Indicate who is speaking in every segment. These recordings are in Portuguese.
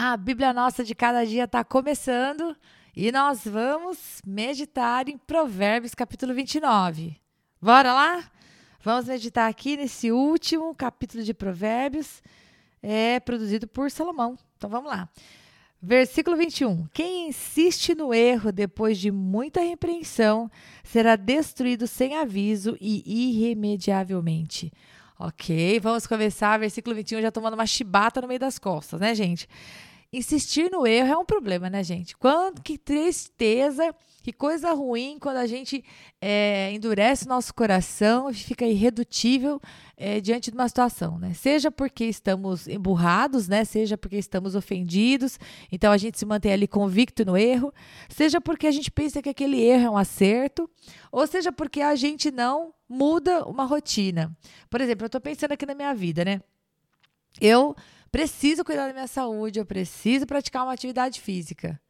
Speaker 1: A Bíblia Nossa de cada dia está começando e nós vamos meditar em Provérbios capítulo 29. Bora lá? Vamos meditar aqui nesse último capítulo de Provérbios, é produzido por Salomão. Então vamos lá. Versículo 21. Quem insiste no erro depois de muita repreensão será destruído sem aviso e irremediavelmente. Ok, vamos começar. Versículo 21, já tomando uma chibata no meio das costas, né, gente? Insistir no erro é um problema, né, gente? Quando, que tristeza, que coisa ruim quando a gente é, endurece o nosso coração e fica irredutível é, diante de uma situação, né? Seja porque estamos emburrados, né? Seja porque estamos ofendidos, então a gente se mantém ali convicto no erro, seja porque a gente pensa que aquele erro é um acerto, ou seja porque a gente não muda uma rotina. Por exemplo, eu estou pensando aqui na minha vida, né? Eu preciso cuidar da minha saúde, eu preciso praticar uma atividade física.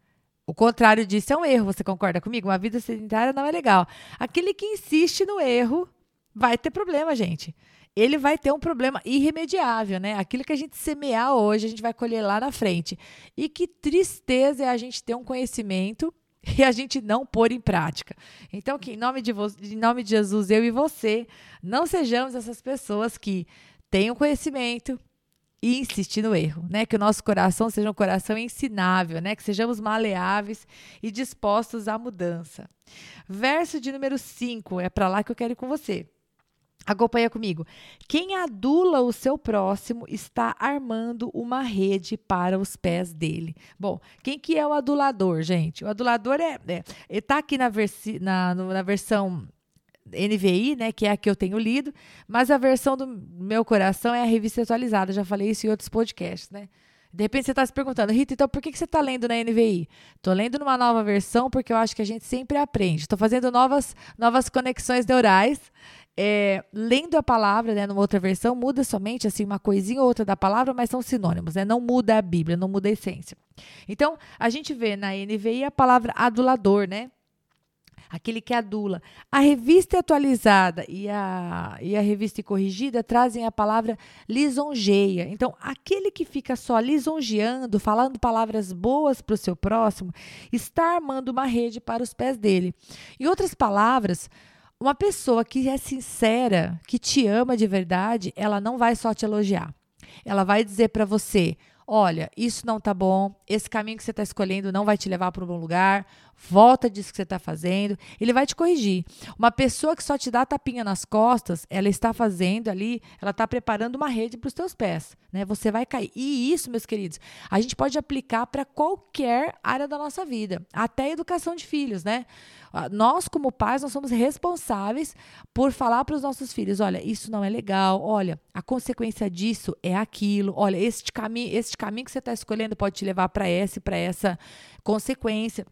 Speaker 1: O contrário disso é um erro, você concorda comigo? Uma vida sedentária não é legal. Aquele que insiste no erro vai ter problema, gente. Ele vai ter um problema irremediável, né? Aquilo que a gente semear hoje, a gente vai colher lá na frente. E que tristeza é a gente ter um conhecimento e a gente não pôr em prática. Então, que em nome de, em nome de Jesus, eu e você, não sejamos essas pessoas que têm o conhecimento, e insistir no erro, né? Que o nosso coração seja um coração ensinável, né? Que sejamos maleáveis e dispostos à mudança. Verso de número 5, é para lá que eu quero ir com você. Acompanha comigo. Quem adula o seu próximo está armando uma rede para os pés dele. Bom, quem que é o adulador, gente? O adulador é, é está aqui na, versi, na, na versão NVI, né, que é a que eu tenho lido, mas a versão do meu coração é a revista atualizada. Já falei isso em outros podcasts, né? De repente você está se perguntando, Rita, então por que, que você está lendo na NVI? Estou lendo numa nova versão porque eu acho que a gente sempre aprende. Estou fazendo novas, novas conexões neurais. É, lendo a palavra, né, numa outra versão, muda somente assim uma coisinha ou outra da palavra, mas são sinônimos, né? Não muda a Bíblia, não muda a essência. Então, a gente vê na NVI a palavra adulador, né? Aquele que adula. A revista atualizada e a, e a revista corrigida trazem a palavra lisonjeia. Então, aquele que fica só lisonjeando, falando palavras boas para o seu próximo, está armando uma rede para os pés dele. Em outras palavras, uma pessoa que é sincera, que te ama de verdade, ela não vai só te elogiar. Ela vai dizer para você: olha, isso não tá bom, esse caminho que você está escolhendo não vai te levar para um bom lugar, volta disso que você está fazendo, ele vai te corrigir. Uma pessoa que só te dá tapinha nas costas, ela está fazendo ali, ela está preparando uma rede para os teus pés, né? Você vai cair. E isso, meus queridos, a gente pode aplicar para qualquer área da nossa vida, até a educação de filhos, né? Ah, nós, como pais, nós somos responsáveis por falar para os nossos filhos: olha, isso não é legal, olha, a consequência disso é aquilo, olha, este caminho, este caminho que você está escolhendo pode te levar para essa e para essa consequência.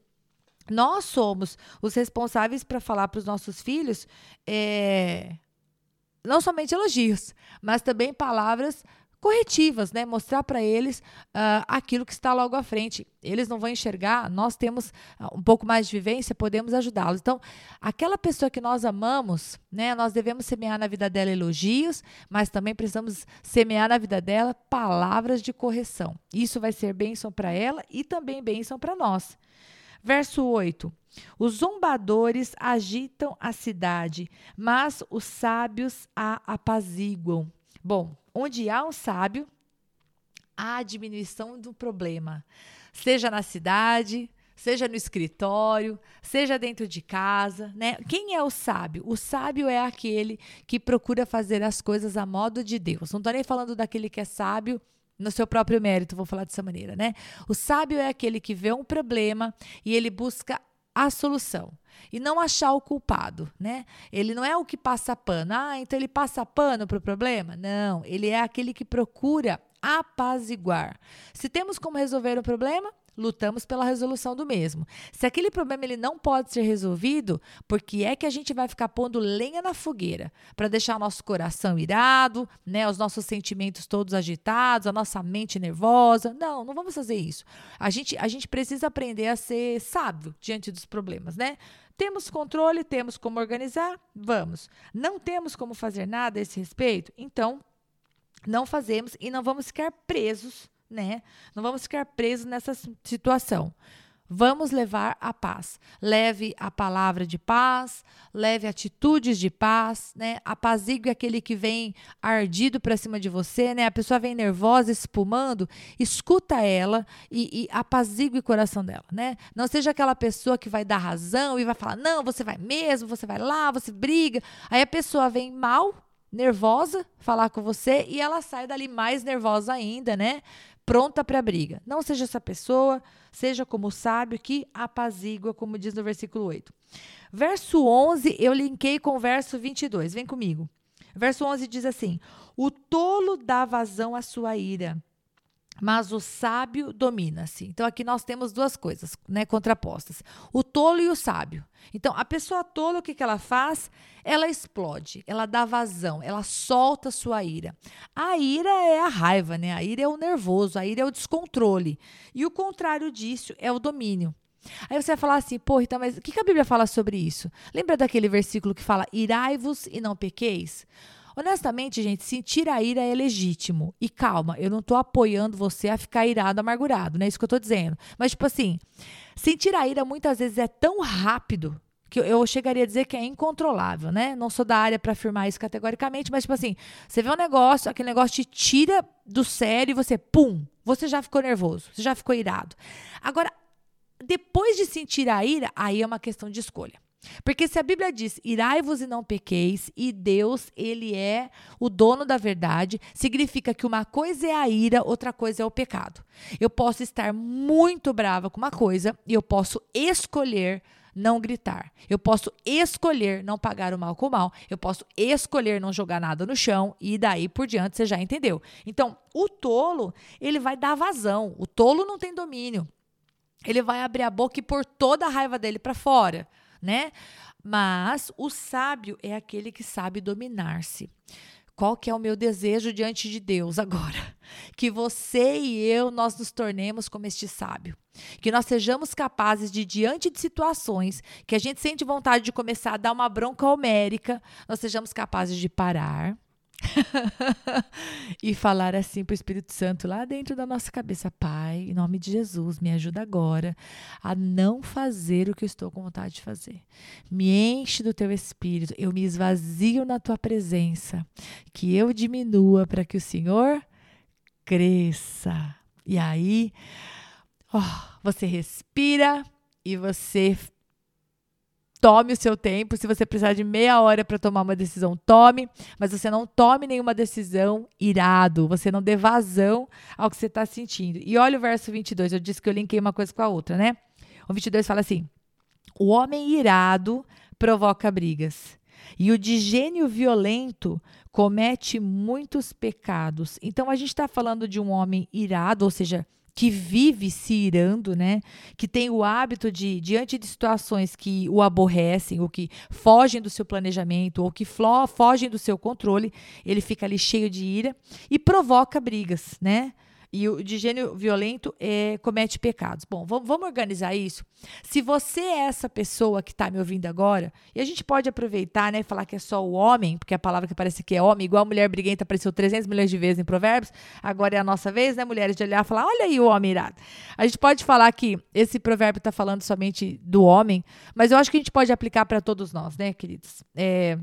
Speaker 1: Nós somos os responsáveis para falar para os nossos filhos é, não somente elogios, mas também palavras corretivas, né? Mostrar para eles uh, aquilo que está logo à frente. Eles não vão enxergar, nós temos uh, um pouco mais de vivência, podemos ajudá-los. Então, aquela pessoa que nós amamos, né? Nós devemos semear na vida dela elogios, mas também precisamos semear na vida dela palavras de correção. Isso vai ser bênção para ela e também bênção para nós. Verso 8. Os zombadores agitam a cidade, mas os sábios a apaziguam. Bom, onde há um sábio, há a diminuição do problema, seja na cidade, seja no escritório, seja dentro de casa, né? Quem é o sábio? O sábio é aquele que procura fazer as coisas a modo de Deus. Não estou nem falando daquele que é sábio no seu próprio mérito, vou falar dessa maneira, né? O sábio é aquele que vê um problema e ele busca a solução e não achar o culpado, né? Ele não é o que passa pano. Ah, então ele passa pano para o problema? Não, ele é aquele que procura apaziguar. Se temos como resolver o problema, lutamos pela resolução do mesmo. Se aquele problema ele não pode ser resolvido, por que é que a gente vai ficar pondo lenha na fogueira para deixar nosso coração irado, né, os nossos sentimentos todos agitados, a nossa mente nervosa? Não, não vamos fazer isso. A gente a gente precisa aprender a ser sábio diante dos problemas, né? Temos controle, temos como organizar, vamos. Não temos como fazer nada a esse respeito, então não fazemos e não vamos ficar presos né? Não vamos ficar presos nessa situação. Vamos levar a paz. Leve a palavra de paz, leve atitudes de paz, né? Apazigue aquele que vem ardido para cima de você, né? A pessoa vem nervosa, espumando, escuta ela e, e apazigue o coração dela, né? Não seja aquela pessoa que vai dar razão e vai falar: "Não, você vai mesmo, você vai lá, você briga". Aí a pessoa vem mal, nervosa, falar com você e ela sai dali mais nervosa ainda, né? Pronta para a briga. Não seja essa pessoa seja como sábio que apazigua, como diz no versículo 8. Verso 11, eu linkei com o verso 22. Vem comigo. Verso 11 diz assim: O tolo dá vazão à sua ira, mas o sábio domina-se. Então aqui nós temos duas coisas, né, contrapostas. O tolo e o sábio. Então a pessoa tola o que, que ela faz? Ela explode, ela dá vazão, ela solta sua ira. A ira é a raiva, né? A ira é o nervoso, a ira é o descontrole. E o contrário disso é o domínio. Aí você vai falar assim, pô, então, mas o que, que a Bíblia fala sobre isso? Lembra daquele versículo que fala, irai-vos e não pequeis? Honestamente, gente, sentir a ira é legítimo. E calma, eu não tô apoiando você a ficar irado, amargurado, não é isso que eu tô dizendo. Mas, tipo assim, sentir a ira muitas vezes é tão rápido que eu chegaria a dizer que é incontrolável, né? Não sou da área para afirmar isso categoricamente, mas tipo assim, você vê um negócio, aquele negócio te tira do sério e você, pum, você já ficou nervoso, você já ficou irado. Agora, depois de sentir a ira, aí é uma questão de escolha. Porque se a Bíblia diz, irai-vos e não pequeis, e Deus, ele é o dono da verdade, significa que uma coisa é a ira, outra coisa é o pecado. Eu posso estar muito brava com uma coisa e eu posso escolher não gritar. Eu posso escolher não pagar o mal com o mal. Eu posso escolher não jogar nada no chão e daí por diante você já entendeu. Então, o tolo, ele vai dar vazão. O tolo não tem domínio. Ele vai abrir a boca e pôr toda a raiva dele para fora né? Mas o sábio é aquele que sabe dominar-se. Qual que é o meu desejo diante de Deus agora? Que você e eu nós nos tornemos como este sábio. Que nós sejamos capazes de diante de situações que a gente sente vontade de começar a dar uma bronca homérica, nós sejamos capazes de parar, e falar assim para o Espírito Santo lá dentro da nossa cabeça: Pai, em nome de Jesus, me ajuda agora a não fazer o que eu estou com vontade de fazer. Me enche do teu Espírito, eu me esvazio na tua presença, que eu diminua para que o Senhor cresça. E aí, oh, você respira e você tome o seu tempo. Se você precisar de meia hora para tomar uma decisão, tome. Mas você não tome nenhuma decisão irado. Você não dê vazão ao que você está sentindo. E olha o verso 22. Eu disse que eu linkei uma coisa com a outra, né? O 22 fala assim: O homem irado provoca brigas. E o de gênio violento comete muitos pecados. Então a gente está falando de um homem irado, ou seja, que vive se irando, né? Que tem o hábito de, diante de situações que o aborrecem, ou que fogem do seu planejamento, ou que fogem do seu controle, ele fica ali cheio de ira e provoca brigas, né? E o de gênero violento é, comete pecados. Bom, vamos, vamos organizar isso. Se você é essa pessoa que está me ouvindo agora, e a gente pode aproveitar, né, falar que é só o homem, porque a palavra que parece que é homem, igual a mulher briguenta apareceu 300 milhões de vezes em Provérbios, agora é a nossa vez, né, mulheres, de olhar e falar: olha aí o homem irado. A gente pode falar que esse provérbio está falando somente do homem, mas eu acho que a gente pode aplicar para todos nós, né, queridos? É,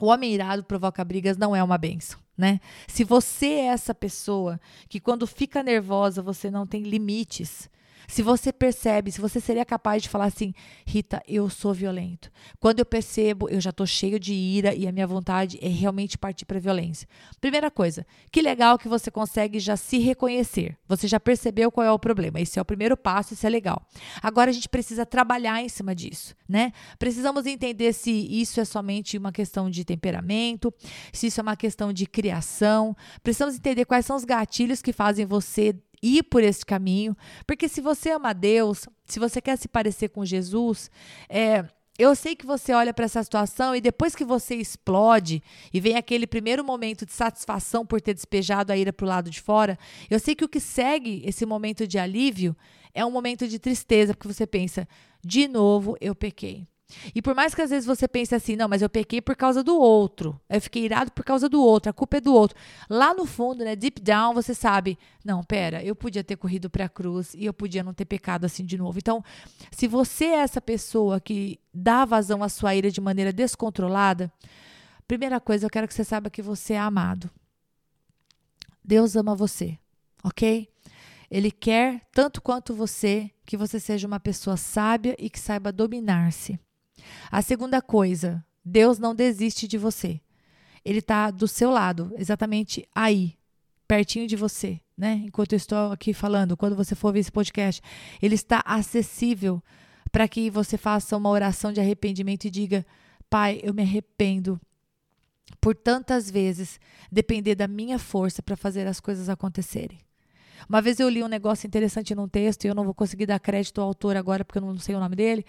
Speaker 1: o homem irado provoca brigas não é uma benção né? Se você é essa pessoa que quando fica nervosa você não tem limites, se você percebe, se você seria capaz de falar assim, Rita, eu sou violento. Quando eu percebo, eu já estou cheio de ira e a minha vontade é realmente partir para violência. Primeira coisa, que legal que você consegue já se reconhecer. Você já percebeu qual é o problema. Esse é o primeiro passo, isso é legal. Agora a gente precisa trabalhar em cima disso, né? Precisamos entender se isso é somente uma questão de temperamento, se isso é uma questão de criação. Precisamos entender quais são os gatilhos que fazem você ir por esse caminho. Porque se você ama Deus, se você quer se parecer com Jesus, é, eu sei que você olha para essa situação e depois que você explode e vem aquele primeiro momento de satisfação por ter despejado a ira para o lado de fora, eu sei que o que segue esse momento de alívio é um momento de tristeza, porque você pensa, de novo eu pequei. E por mais que às vezes você pense assim, não, mas eu pequei por causa do outro, eu fiquei irado por causa do outro, a culpa é do outro. Lá no fundo, né, deep down, você sabe, não, pera, eu podia ter corrido para a cruz e eu podia não ter pecado assim de novo. Então, se você é essa pessoa que dá vazão à sua ira de maneira descontrolada, primeira coisa, eu quero que você saiba que você é amado. Deus ama você, ok? Ele quer, tanto quanto você, que você seja uma pessoa sábia e que saiba dominar-se. A segunda coisa, Deus não desiste de você. Ele está do seu lado, exatamente aí, pertinho de você, né? Enquanto eu estou aqui falando, quando você for ver esse podcast, ele está acessível para que você faça uma oração de arrependimento e diga: Pai, eu me arrependo por tantas vezes depender da minha força para fazer as coisas acontecerem. Uma vez eu li um negócio interessante num texto, e eu não vou conseguir dar crédito ao autor agora porque eu não sei o nome dele,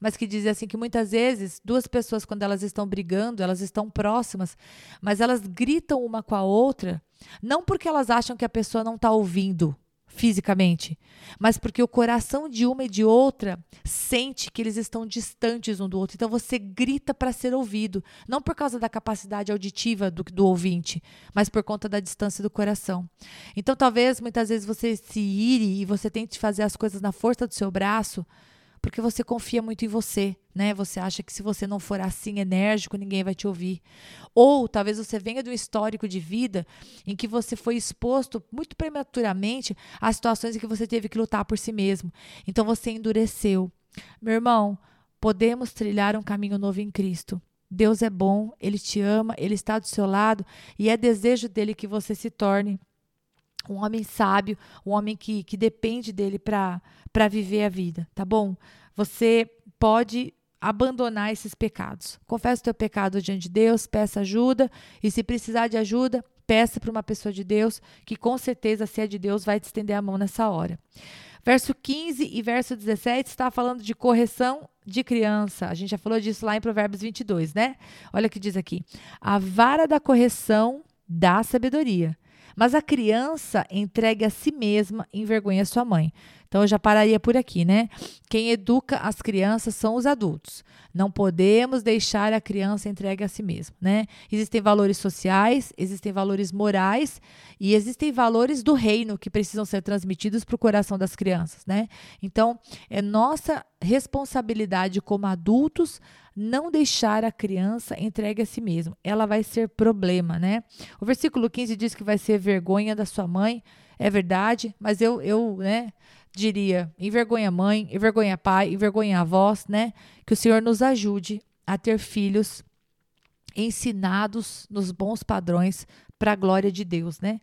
Speaker 1: mas que dizia assim que muitas vezes duas pessoas quando elas estão brigando, elas estão próximas, mas elas gritam uma com a outra, não porque elas acham que a pessoa não está ouvindo, fisicamente, mas porque o coração de uma e de outra sente que eles estão distantes um do outro. Então você grita para ser ouvido, não por causa da capacidade auditiva do, do ouvinte, mas por conta da distância do coração. Então talvez muitas vezes você se ire e você tente fazer as coisas na força do seu braço porque você confia muito em você, né? Você acha que se você não for assim enérgico, ninguém vai te ouvir. Ou talvez você venha de um histórico de vida em que você foi exposto muito prematuramente a situações em que você teve que lutar por si mesmo. Então você endureceu. Meu irmão, podemos trilhar um caminho novo em Cristo. Deus é bom, Ele te ama, Ele está do seu lado e é desejo dele que você se torne um homem sábio, um homem que, que depende dele para viver a vida, tá bom? Você pode abandonar esses pecados. Confesse o teu pecado diante de Deus, peça ajuda e se precisar de ajuda, peça para uma pessoa de Deus, que com certeza, se é de Deus, vai te estender a mão nessa hora. Verso 15 e verso 17 está falando de correção de criança. A gente já falou disso lá em Provérbios 22, né? Olha o que diz aqui: A vara da correção dá sabedoria, mas a criança entregue a si mesma envergonha sua mãe. Então eu já pararia por aqui, né? Quem educa as crianças são os adultos. Não podemos deixar a criança entregue a si mesma, né? Existem valores sociais, existem valores morais e existem valores do reino que precisam ser transmitidos para o coração das crianças, né? Então, é nossa responsabilidade como adultos não deixar a criança entregue a si mesma. Ela vai ser problema, né? O versículo 15 diz que vai ser vergonha da sua mãe. É verdade, mas eu, eu, né, diria, envergonha mãe, envergonha pai, envergonha avós, né? Que o Senhor nos ajude a ter filhos ensinados nos bons padrões para a glória de Deus, né?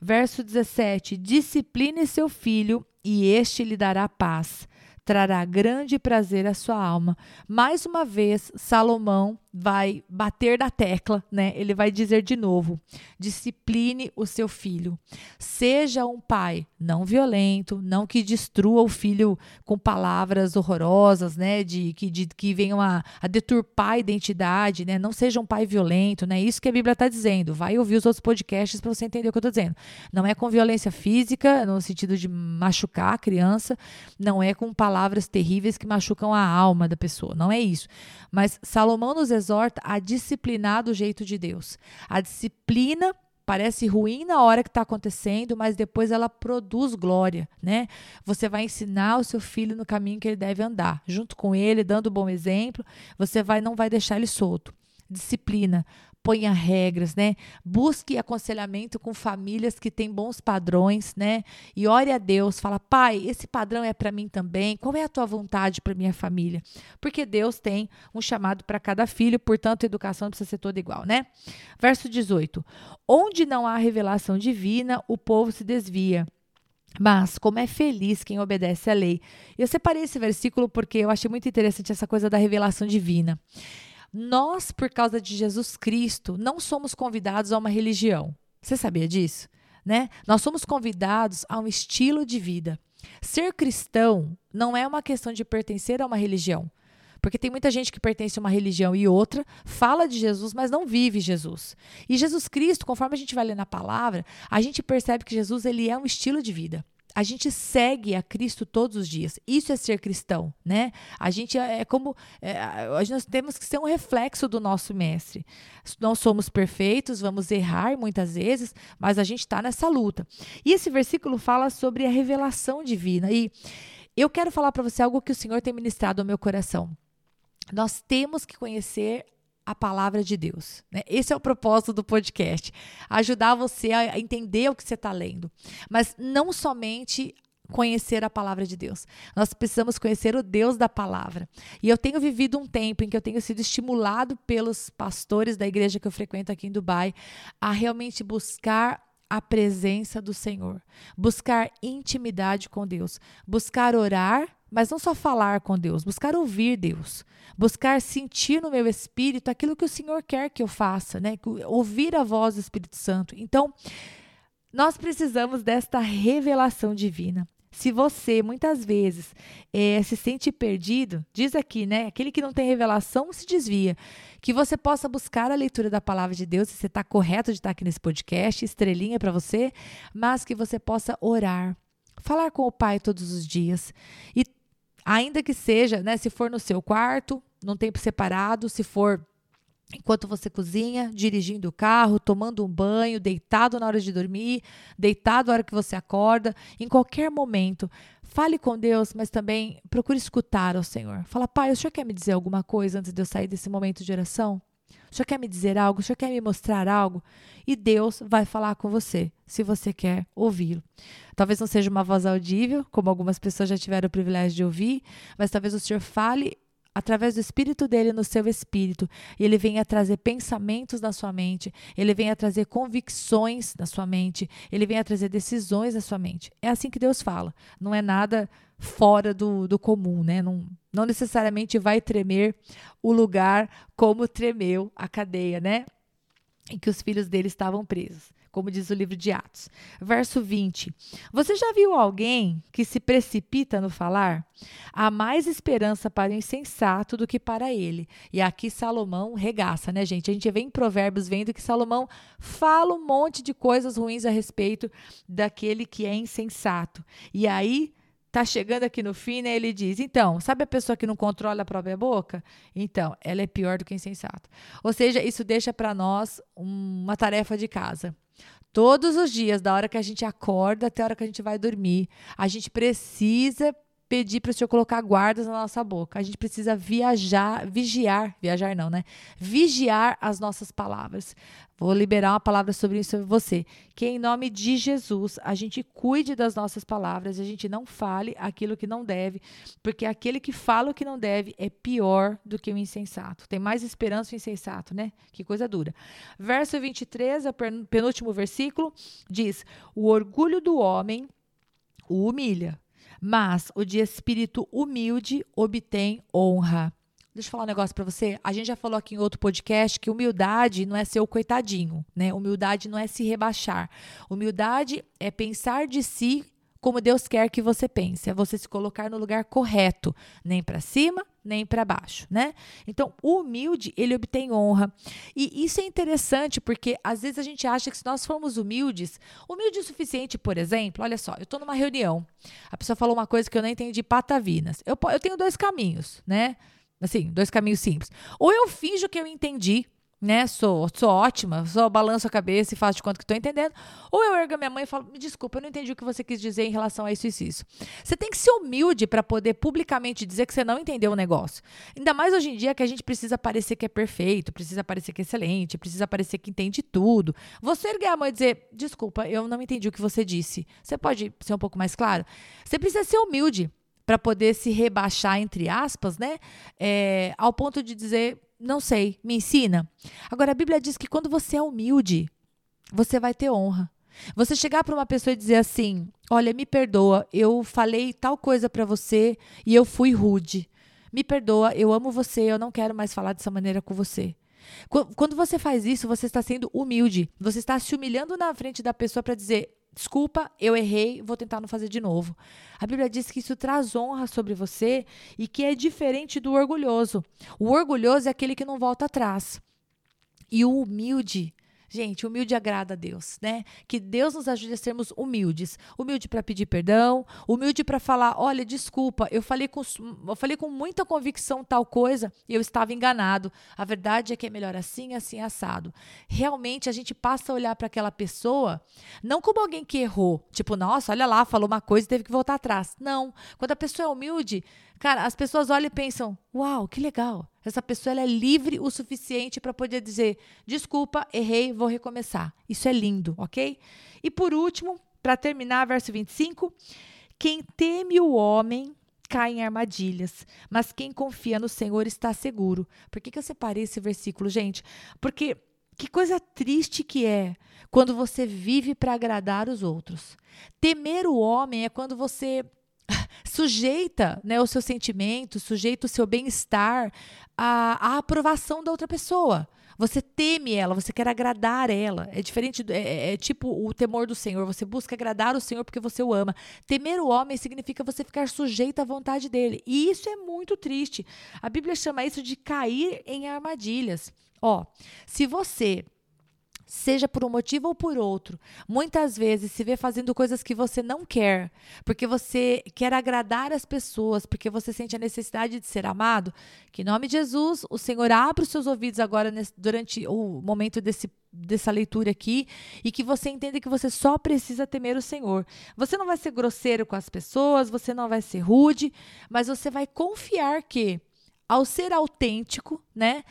Speaker 1: Verso 17: Discipline seu filho e este lhe dará paz trará grande prazer à sua alma. Mais uma vez, Salomão vai bater na tecla, né? Ele vai dizer de novo: discipline o seu filho. Seja um pai não violento, não que destrua o filho com palavras horrorosas, né? De que, de, que venham a, a deturpar a identidade, né? Não seja um pai violento, né? Isso que a Bíblia está dizendo. Vai ouvir os outros podcasts para você entender o que eu estou dizendo. Não é com violência física, no sentido de machucar a criança, não é com palavras terríveis que machucam a alma da pessoa. Não é isso. Mas Salomão nos exorta a disciplinar do jeito de Deus. A disciplina parece ruim na hora que está acontecendo, mas depois ela produz glória, né? Você vai ensinar o seu filho no caminho que ele deve andar, junto com ele, dando bom exemplo. Você vai não vai deixar ele solto. Disciplina, ponha regras, né? Busque aconselhamento com famílias que têm bons padrões, né? E ore a Deus, fala: "Pai, esse padrão é para mim também. Qual é a tua vontade para minha família?" Porque Deus tem um chamado para cada filho, portanto, a educação precisa ser toda igual, né? Verso 18: Onde não há revelação divina, o povo se desvia. Mas como é feliz quem obedece à lei. Eu separei esse versículo porque eu achei muito interessante essa coisa da revelação divina. Nós, por causa de Jesus Cristo, não somos convidados a uma religião. Você sabia disso? Né? Nós somos convidados a um estilo de vida. Ser cristão não é uma questão de pertencer a uma religião. Porque tem muita gente que pertence a uma religião e outra, fala de Jesus, mas não vive Jesus. E Jesus Cristo, conforme a gente vai ler na palavra, a gente percebe que Jesus ele é um estilo de vida. A gente segue a Cristo todos os dias. Isso é ser cristão, né? A gente é, é como é, nós temos que ser um reflexo do nosso mestre. Nós somos perfeitos, vamos errar muitas vezes, mas a gente está nessa luta. E esse versículo fala sobre a revelação divina. E eu quero falar para você algo que o Senhor tem ministrado ao meu coração. Nós temos que conhecer a palavra de Deus. Né? Esse é o propósito do podcast: ajudar você a entender o que você está lendo. Mas não somente conhecer a palavra de Deus. Nós precisamos conhecer o Deus da palavra. E eu tenho vivido um tempo em que eu tenho sido estimulado pelos pastores da igreja que eu frequento aqui em Dubai a realmente buscar a presença do Senhor, buscar intimidade com Deus, buscar orar mas não só falar com Deus, buscar ouvir Deus, buscar sentir no meu espírito aquilo que o Senhor quer que eu faça, né? Ouvir a voz do Espírito Santo. Então, nós precisamos desta revelação divina. Se você muitas vezes é, se sente perdido, diz aqui, né? Aquele que não tem revelação se desvia. Que você possa buscar a leitura da palavra de Deus, se você está correto de estar aqui nesse podcast, estrelinha para você, mas que você possa orar, falar com o Pai todos os dias e Ainda que seja, né, se for no seu quarto, num tempo separado, se for enquanto você cozinha, dirigindo o carro, tomando um banho, deitado na hora de dormir, deitado na hora que você acorda, em qualquer momento, fale com Deus, mas também procure escutar ao Senhor. Fala, Pai, o Senhor quer me dizer alguma coisa antes de eu sair desse momento de oração? O Senhor quer me dizer algo? O Senhor quer me mostrar algo? E Deus vai falar com você, se você quer ouvi-lo. Talvez não seja uma voz audível, como algumas pessoas já tiveram o privilégio de ouvir, mas talvez o Senhor fale através do espírito dele no seu espírito, e ele venha trazer pensamentos na sua mente, ele venha trazer convicções na sua mente, ele venha trazer decisões na sua mente. É assim que Deus fala. Não é nada fora do, do comum, né? Não, não necessariamente vai tremer o lugar como tremeu a cadeia, né? Em que os filhos dele estavam presos como diz o livro de Atos. Verso 20. Você já viu alguém que se precipita no falar? Há mais esperança para o insensato do que para ele. E aqui Salomão regaça, né, gente? A gente vem em Provérbios vendo que Salomão fala um monte de coisas ruins a respeito daquele que é insensato. E aí tá chegando aqui no fim, né? Ele diz: então, sabe a pessoa que não controla a própria boca? Então, ela é pior do que insensato. Ou seja, isso deixa para nós uma tarefa de casa. Todos os dias, da hora que a gente acorda até a hora que a gente vai dormir, a gente precisa pedir para o Senhor colocar guardas na nossa boca. A gente precisa viajar, vigiar, viajar não, né? Vigiar as nossas palavras. Vou liberar uma palavra sobre isso sobre você. Que em nome de Jesus a gente cuide das nossas palavras, a gente não fale aquilo que não deve, porque aquele que fala o que não deve é pior do que o insensato. Tem mais esperança o insensato, né? Que coisa dura. Verso 23, o penúltimo versículo, diz: O orgulho do homem o humilha mas o de espírito humilde obtém honra. Deixa eu falar um negócio para você. A gente já falou aqui em outro podcast que humildade não é ser o coitadinho, né? Humildade não é se rebaixar. Humildade é pensar de si como Deus quer que você pense, é você se colocar no lugar correto, nem para cima, nem para baixo, né? Então, o humilde, ele obtém honra. E isso é interessante porque às vezes a gente acha que se nós formos humildes, humilde o suficiente, por exemplo, olha só, eu estou numa reunião, a pessoa falou uma coisa que eu não entendi patavinas. Eu, eu tenho dois caminhos, né? Assim, dois caminhos simples. Ou eu finjo que eu entendi, né? Sou, sou ótima, só balanço a cabeça e faço de conta que estou entendendo. Ou eu ergo a minha mãe e falo: me desculpa, eu não entendi o que você quis dizer em relação a isso e isso. Você tem que ser humilde para poder publicamente dizer que você não entendeu o negócio. Ainda mais hoje em dia que a gente precisa parecer que é perfeito, precisa parecer que é excelente, precisa parecer que entende tudo. Você erguer a mão e dizer: desculpa, eu não entendi o que você disse. Você pode ser um pouco mais claro? Você precisa ser humilde para poder se rebaixar, entre aspas, né? É, ao ponto de dizer não sei, me ensina. Agora, a Bíblia diz que quando você é humilde, você vai ter honra. Você chegar para uma pessoa e dizer assim: Olha, me perdoa, eu falei tal coisa para você e eu fui rude. Me perdoa, eu amo você, eu não quero mais falar dessa maneira com você. Quando você faz isso, você está sendo humilde. Você está se humilhando na frente da pessoa para dizer: desculpa, eu errei, vou tentar não fazer de novo. A Bíblia diz que isso traz honra sobre você e que é diferente do orgulhoso. O orgulhoso é aquele que não volta atrás. E o humilde Gente, humilde agrada a Deus, né? Que Deus nos ajude a sermos humildes. Humilde para pedir perdão, humilde para falar, olha, desculpa, eu falei com eu falei com muita convicção tal coisa e eu estava enganado. A verdade é que é melhor assim, assim assado. Realmente a gente passa a olhar para aquela pessoa não como alguém que errou, tipo, nossa, olha lá, falou uma coisa e teve que voltar atrás. Não. Quando a pessoa é humilde, cara, as pessoas olham e pensam: "Uau, que legal. Essa pessoa é livre o suficiente para poder dizer: desculpa, errei, vou recomeçar. Isso é lindo, ok? E por último, para terminar, verso 25: quem teme o homem cai em armadilhas, mas quem confia no Senhor está seguro. Por que, que eu separei esse versículo, gente? Porque que coisa triste que é quando você vive para agradar os outros. Temer o homem é quando você sujeita né, o seu sentimento, sujeita o seu bem-estar à, à, aprovação da outra pessoa. Você teme ela, você quer agradar ela. É diferente, é, é, é, tipo o temor do Senhor. Você busca agradar o Senhor porque você o ama. Temer o homem significa você ficar sujeito à vontade dele. E isso é muito triste. A Bíblia chama isso de cair em armadilhas. Ó, se você seja por um motivo ou por outro, muitas vezes se vê fazendo coisas que você não quer, porque você quer agradar as pessoas, porque você sente a necessidade de ser amado, que em nome de Jesus, o Senhor abra os seus ouvidos agora nesse, durante o momento desse dessa leitura aqui e que você entenda que você só precisa temer o Senhor. Você não vai ser grosseiro com as pessoas, você não vai ser rude, mas você vai confiar que ao ser autêntico, né,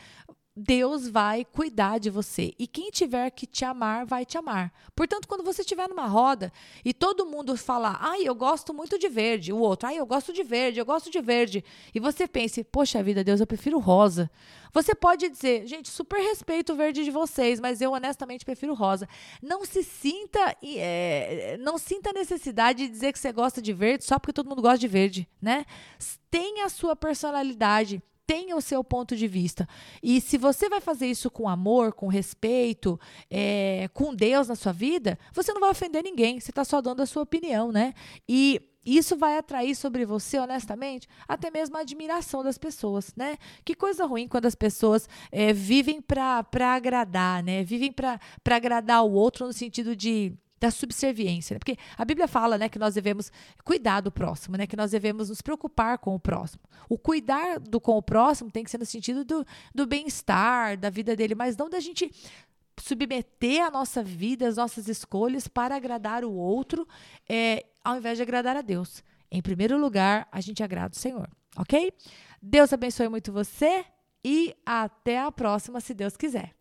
Speaker 1: Deus vai cuidar de você. E quem tiver que te amar, vai te amar. Portanto, quando você estiver numa roda e todo mundo falar, ai, eu gosto muito de verde, o outro, ai, eu gosto de verde, eu gosto de verde, e você pense, poxa vida, Deus, eu prefiro rosa. Você pode dizer, gente, super respeito o verde de vocês, mas eu honestamente prefiro rosa. Não se sinta, é, não sinta necessidade de dizer que você gosta de verde só porque todo mundo gosta de verde, né? Tenha a sua personalidade tenha o seu ponto de vista. E se você vai fazer isso com amor, com respeito, é, com Deus na sua vida, você não vai ofender ninguém, você está só dando a sua opinião, né? E isso vai atrair sobre você, honestamente, até mesmo a admiração das pessoas, né? Que coisa ruim quando as pessoas é, vivem para agradar, né? Vivem para agradar o outro no sentido de da subserviência, né? porque a Bíblia fala, né, que nós devemos cuidar do próximo, né, que nós devemos nos preocupar com o próximo. O cuidar do com o próximo tem que ser no sentido do, do bem-estar, da vida dele, mas não da gente submeter a nossa vida, as nossas escolhas para agradar o outro, é, ao invés de agradar a Deus. Em primeiro lugar, a gente agrada o Senhor, ok? Deus abençoe muito você e até a próxima, se Deus quiser.